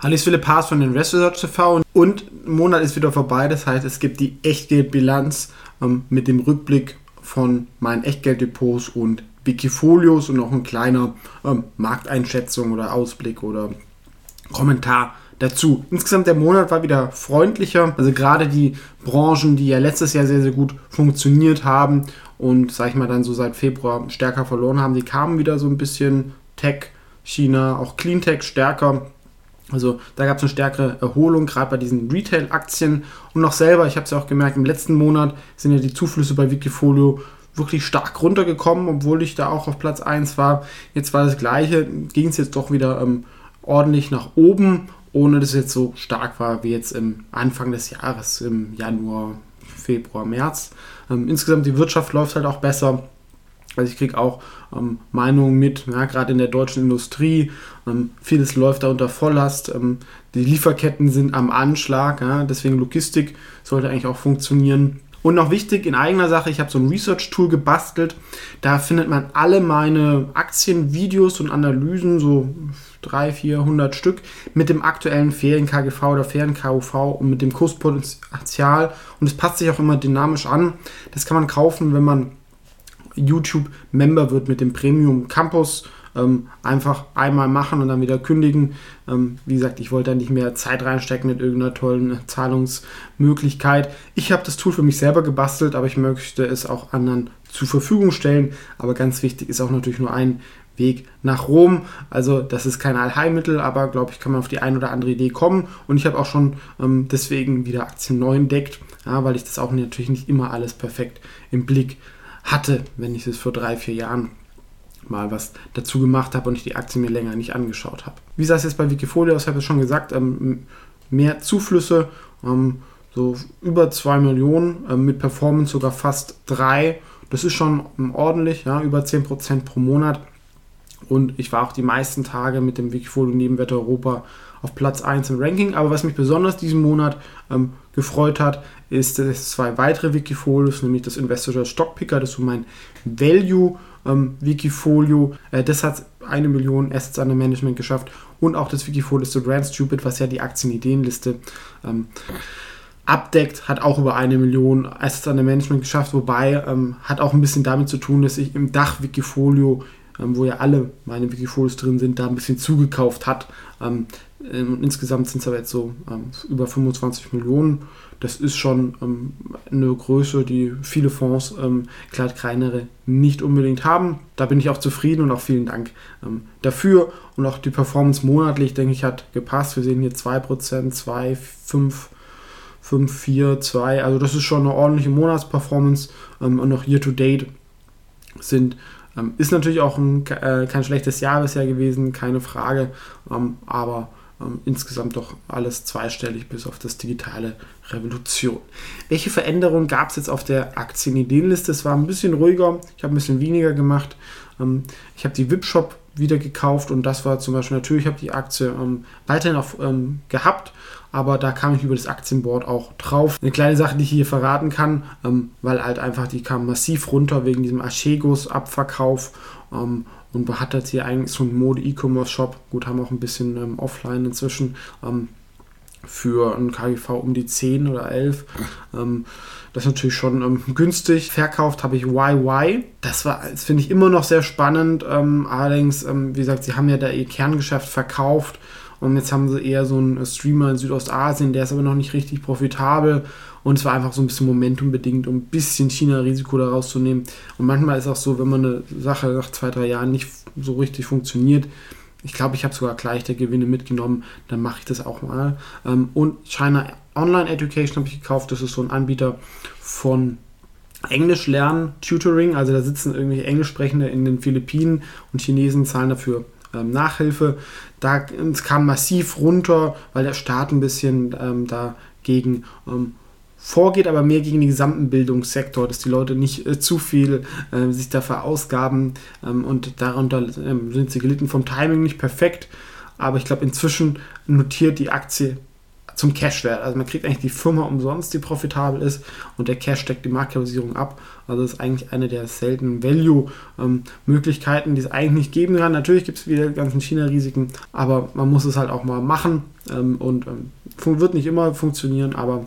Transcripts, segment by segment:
Hallo, ich Philipp Haas von Invest Research TV und ein Monat ist wieder vorbei. Das heißt, es gibt die Echtgeldbilanz ähm, mit dem Rückblick von meinen Echtgelddepots und Wikifolios und noch ein kleiner ähm, Markteinschätzung oder Ausblick oder Kommentar dazu. Insgesamt der Monat war wieder freundlicher. Also gerade die Branchen, die ja letztes Jahr sehr, sehr gut funktioniert haben und, sag ich mal, dann so seit Februar stärker verloren haben, die kamen wieder so ein bisschen Tech, China, auch Cleantech stärker also da gab es eine stärkere Erholung, gerade bei diesen Retail-Aktien. Und noch selber, ich habe es ja auch gemerkt, im letzten Monat sind ja die Zuflüsse bei Wikifolio wirklich stark runtergekommen, obwohl ich da auch auf Platz 1 war. Jetzt war das gleiche, ging es jetzt doch wieder ähm, ordentlich nach oben, ohne dass es jetzt so stark war wie jetzt im Anfang des Jahres, im Januar, Februar, März. Ähm, insgesamt die Wirtschaft läuft halt auch besser. Also ich kriege auch ähm, Meinungen mit, ja, gerade in der deutschen Industrie. Ähm, vieles läuft da unter Volllast. Ähm, die Lieferketten sind am Anschlag. Ja, deswegen Logistik sollte eigentlich auch funktionieren. Und noch wichtig in eigener Sache, ich habe so ein Research-Tool gebastelt. Da findet man alle meine Aktienvideos und Analysen, so 300, 400 Stück, mit dem aktuellen Ferien-KGV oder Ferien-KUV und mit dem Kurspotenzial. Und es passt sich auch immer dynamisch an. Das kann man kaufen, wenn man YouTube-Member wird mit dem Premium Campus. Ähm, einfach einmal machen und dann wieder kündigen. Ähm, wie gesagt, ich wollte da nicht mehr Zeit reinstecken mit irgendeiner tollen Zahlungsmöglichkeit. Ich habe das Tool für mich selber gebastelt, aber ich möchte es auch anderen zur Verfügung stellen. Aber ganz wichtig ist auch natürlich nur ein Weg nach Rom. Also das ist kein Allheilmittel, aber glaube ich, kann man auf die ein oder andere Idee kommen. Und ich habe auch schon ähm, deswegen wieder Aktien neu entdeckt, ja, weil ich das auch natürlich nicht immer alles perfekt im Blick habe hatte, wenn ich es vor drei, vier Jahren mal was dazu gemacht habe und ich die Aktie mir länger nicht angeschaut habe. Wie sah es jetzt bei Wikifolio aus? Ich habe es schon gesagt, ähm, mehr Zuflüsse, ähm, so über 2 Millionen, ähm, mit Performance sogar fast 3. Das ist schon ordentlich, ja, über 10% pro Monat. Und ich war auch die meisten Tage mit dem Wikifolio Nebenwert Europa auf Platz 1 im Ranking. Aber was mich besonders diesen Monat ähm, gefreut hat, ist, dass zwei weitere Wikifolios, nämlich das Investor Stockpicker, das ist so mein Value ähm, Wikifolio, äh, das hat eine Million Assets under Management geschafft und auch das Wikifolio The Brand Stupid, was ja die Aktienideenliste ähm, abdeckt, hat auch über eine Million Assets under Management geschafft, wobei ähm, hat auch ein bisschen damit zu tun, dass ich im Dach Wikifolio ähm, wo ja alle meine Wikifolios drin sind, da ein bisschen zugekauft hat. Ähm, ähm, insgesamt sind es aber jetzt so ähm, über 25 Millionen. Das ist schon ähm, eine Größe, die viele Fonds, klar kleinere, nicht unbedingt haben. Da bin ich auch zufrieden und auch vielen Dank dafür. Und auch die Performance monatlich, denke ich, hat gepasst. Wir sehen hier 2%, 2, 5, 5, 4, 2. Also das ist schon eine ordentliche Monatsperformance. Und noch Year to Sind ist natürlich auch ein, äh, kein schlechtes Jahr bisher gewesen, keine Frage. aber ähm, insgesamt doch alles zweistellig bis auf das digitale Revolution. Welche Veränderungen gab es jetzt auf der Aktienideenliste? Es war ein bisschen ruhiger, ich habe ein bisschen weniger gemacht. Ähm, ich habe die VIP-Shop wieder gekauft und das war zum Beispiel natürlich, ich habe die Aktie ähm, weiterhin auch ähm, gehabt, aber da kam ich über das Aktienboard auch drauf. Eine kleine Sache, die ich hier verraten kann, ähm, weil halt einfach die kam massiv runter wegen diesem Aschegos-Abverkauf ähm, und hat jetzt hier eigentlich so einen Mode-E-Commerce-Shop. Gut, haben auch ein bisschen ähm, offline inzwischen ähm, für einen KGV um die 10 oder 11. Ähm, das ist natürlich schon ähm, günstig. Verkauft habe ich YY. Das war, das finde ich immer noch sehr spannend. Ähm, allerdings, ähm, wie gesagt, sie haben ja da ihr Kerngeschäft verkauft und jetzt haben sie eher so einen Streamer in Südostasien, der ist aber noch nicht richtig profitabel. Und es war einfach so ein bisschen momentumbedingt, um ein bisschen China-Risiko daraus zu nehmen. Und manchmal ist auch so, wenn man eine Sache nach zwei, drei Jahren nicht so richtig funktioniert, ich glaube, ich habe sogar gleich der Gewinne mitgenommen, dann mache ich das auch mal. Ähm, und China Online Education habe ich gekauft, das ist so ein Anbieter von Englisch lernen, Tutoring, also da sitzen irgendwelche Englischsprechende in den Philippinen und Chinesen zahlen dafür ähm, Nachhilfe. Da es kam massiv runter, weil der Staat ein bisschen ähm, dagegen ähm, vorgeht, aber mehr gegen den gesamten Bildungssektor, dass die Leute nicht äh, zu viel äh, sich dafür ausgaben ähm, und darunter ähm, sind sie gelitten vom Timing nicht perfekt, aber ich glaube inzwischen notiert die Aktie zum Cashwert. Also man kriegt eigentlich die Firma umsonst, die profitabel ist und der Cash deckt die Marktkapitalisierung ab. Also das ist eigentlich eine der seltenen Value-Möglichkeiten, die es eigentlich nicht geben kann. Natürlich gibt es wieder die ganzen China-Risiken, aber man muss es halt auch mal machen ähm, und ähm, wird nicht immer funktionieren, aber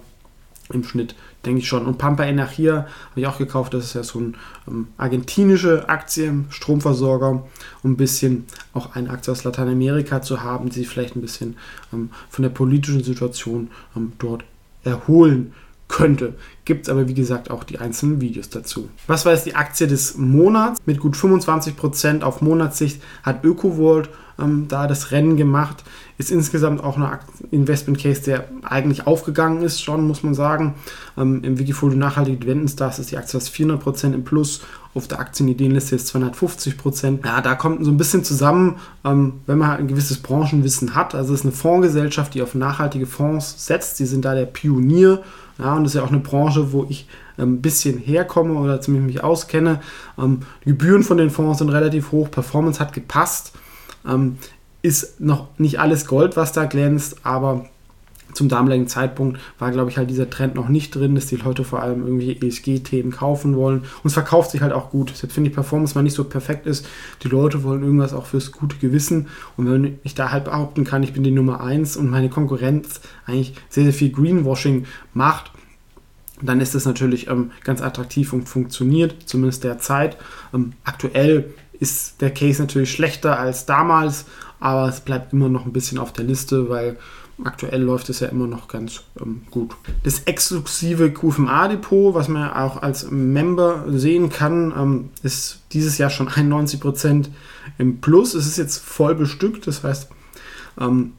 im Schnitt denke ich schon. Und Pampa Energia habe ich auch gekauft. Das ist ja so eine ähm, argentinische Aktie, Stromversorger, um ein bisschen auch eine Aktie aus Lateinamerika zu haben, die sich vielleicht ein bisschen ähm, von der politischen Situation ähm, dort erholen könnte. Gibt es aber wie gesagt auch die einzelnen Videos dazu. Was war jetzt die Aktie des Monats? Mit gut 25% auf Monatssicht hat ÖkoWorld ähm, da das Rennen gemacht. Ist insgesamt auch ein Investment Case, der eigentlich aufgegangen ist, schon muss man sagen. Ähm, Im Wikifolio Nachhaltige Dividendenstars ist die Aktie fast 400% im Plus. Auf der Aktienideenliste ist 250%. Ja, da kommt so ein bisschen zusammen, ähm, wenn man halt ein gewisses Branchenwissen hat. Also es ist eine Fondsgesellschaft, die auf nachhaltige Fonds setzt. Sie sind da der Pionier. Ja, und das ist ja auch eine Branche, wo ich ähm, ein bisschen herkomme oder zumindest mich auskenne. Ähm, die Gebühren von den Fonds sind relativ hoch, Performance hat gepasst. Ähm, ist noch nicht alles Gold, was da glänzt, aber zum damaligen Zeitpunkt war, glaube ich, halt dieser Trend noch nicht drin, dass die Leute vor allem irgendwie ESG-Themen kaufen wollen. Und es verkauft sich halt auch gut. Deshalb finde ich Performance mal nicht so perfekt ist. Die Leute wollen irgendwas auch fürs gute Gewissen. Und wenn ich da halt behaupten kann, ich bin die Nummer 1 und meine Konkurrenz eigentlich sehr, sehr viel Greenwashing macht, dann ist das natürlich ähm, ganz attraktiv und funktioniert, zumindest derzeit. Ähm, aktuell ist der Case natürlich schlechter als damals, aber es bleibt immer noch ein bisschen auf der Liste, weil aktuell läuft es ja immer noch ganz ähm, gut. Das exklusive QFMA-Depot, was man auch als Member sehen kann, ähm, ist dieses Jahr schon 91% im Plus. Es ist jetzt voll bestückt, das heißt, ähm,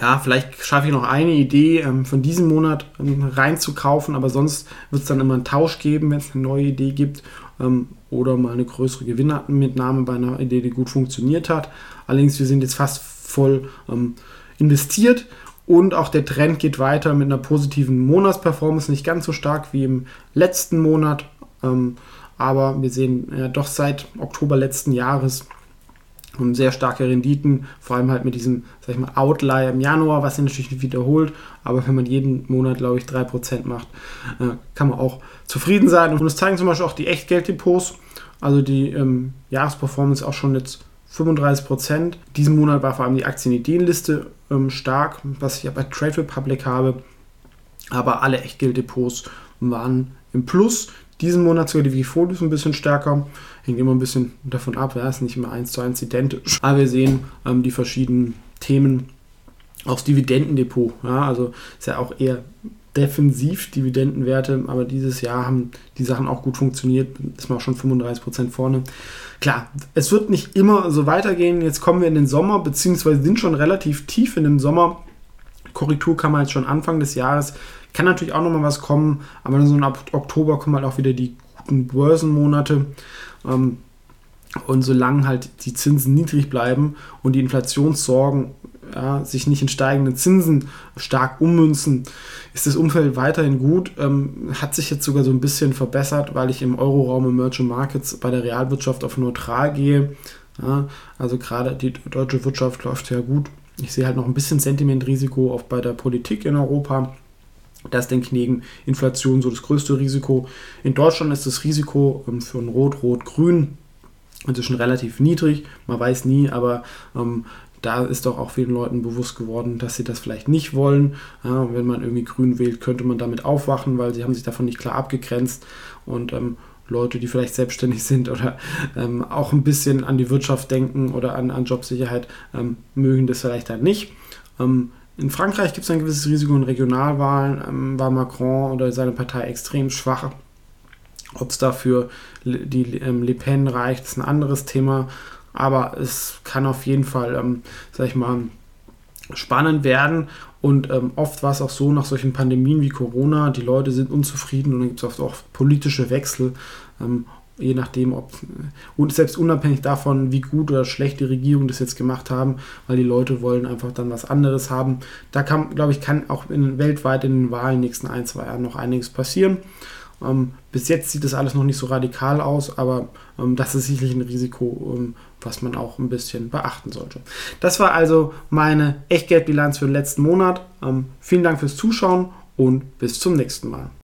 ja, vielleicht schaffe ich noch eine Idee ähm, von diesem Monat ähm, reinzukaufen, aber sonst wird es dann immer einen Tausch geben, wenn es eine neue Idee gibt ähm, oder mal eine größere Gewinnmitnahme bei einer Idee, die gut funktioniert hat. Allerdings, wir sind jetzt fast voll ähm, investiert und auch der Trend geht weiter mit einer positiven Monatsperformance, nicht ganz so stark wie im letzten Monat, ähm, aber wir sehen ja doch seit Oktober letzten Jahres und sehr starke Renditen, vor allem halt mit diesem, sag ich mal, Outlier im Januar, was sich natürlich nicht wiederholt, aber wenn man jeden Monat, glaube ich, 3% macht, äh, kann man auch zufrieden sein. Und das zeigen zum Beispiel auch die Echtgelddepots, also die ähm, Jahresperformance auch schon jetzt 35%. Diesen Monat war vor allem die Aktienideenliste ähm, stark, was ich ja bei Trade Republic habe, aber alle Echtgelddepots waren im Plus. Diesen Monat sogar die Wikifolios ein bisschen stärker. Hängt immer ein bisschen davon ab, ja, ist nicht immer eins zu eins identisch. Aber wir sehen ähm, die verschiedenen Themen. Das Dividendendepot, ja, also ist ja auch eher defensiv Dividendenwerte, aber dieses Jahr haben die Sachen auch gut funktioniert, ist man auch schon 35% vorne. Klar, es wird nicht immer so weitergehen. Jetzt kommen wir in den Sommer, beziehungsweise sind schon relativ tief in den Sommer. Korrektur kann man jetzt schon Anfang des Jahres. Kann natürlich auch nochmal was kommen, aber so ab Oktober kommen halt auch wieder die guten Börsenmonate. Ähm, und solange halt die Zinsen niedrig bleiben und die Inflationssorgen ja, sich nicht in steigenden Zinsen stark ummünzen, ist das Umfeld weiterhin gut. Ähm, hat sich jetzt sogar so ein bisschen verbessert, weil ich im Euroraum Emerging Markets bei der Realwirtschaft auf neutral gehe. Ja, also gerade die deutsche Wirtschaft läuft ja gut. Ich sehe halt noch ein bisschen Sentimentrisiko auch bei der Politik in Europa. Das denke ich neben Inflation so das größte Risiko. In Deutschland ist das Risiko ähm, für ein Rot, Rot, Grün inzwischen relativ niedrig. Man weiß nie, aber ähm, da ist doch auch vielen Leuten bewusst geworden, dass sie das vielleicht nicht wollen. Ja, wenn man irgendwie grün wählt, könnte man damit aufwachen, weil sie haben sich davon nicht klar abgegrenzt. Und ähm, Leute, die vielleicht selbstständig sind oder ähm, auch ein bisschen an die Wirtschaft denken oder an, an Jobsicherheit, ähm, mögen das vielleicht dann nicht. Ähm, in Frankreich gibt es ein gewisses Risiko in Regionalwahlen. Ähm, war Macron oder seine Partei extrem schwach. Ob es dafür die ähm, Le Pen reicht, ist ein anderes Thema. Aber es kann auf jeden Fall, ähm, sag ich mal, spannend werden. Und ähm, oft war es auch so nach solchen Pandemien wie Corona, die Leute sind unzufrieden und dann gibt es oft auch politische Wechsel. Ähm, je nachdem, ob und selbst unabhängig davon, wie gut oder schlecht die Regierung das jetzt gemacht haben, weil die Leute wollen einfach dann was anderes haben. Da kann, glaube ich, kann auch in, weltweit in den Wahlen nächsten ein, zwei Jahren noch einiges passieren. Ähm, bis jetzt sieht das alles noch nicht so radikal aus, aber ähm, das ist sicherlich ein Risiko, ähm, was man auch ein bisschen beachten sollte. Das war also meine Echtgeldbilanz für den letzten Monat. Ähm, vielen Dank fürs Zuschauen und bis zum nächsten Mal.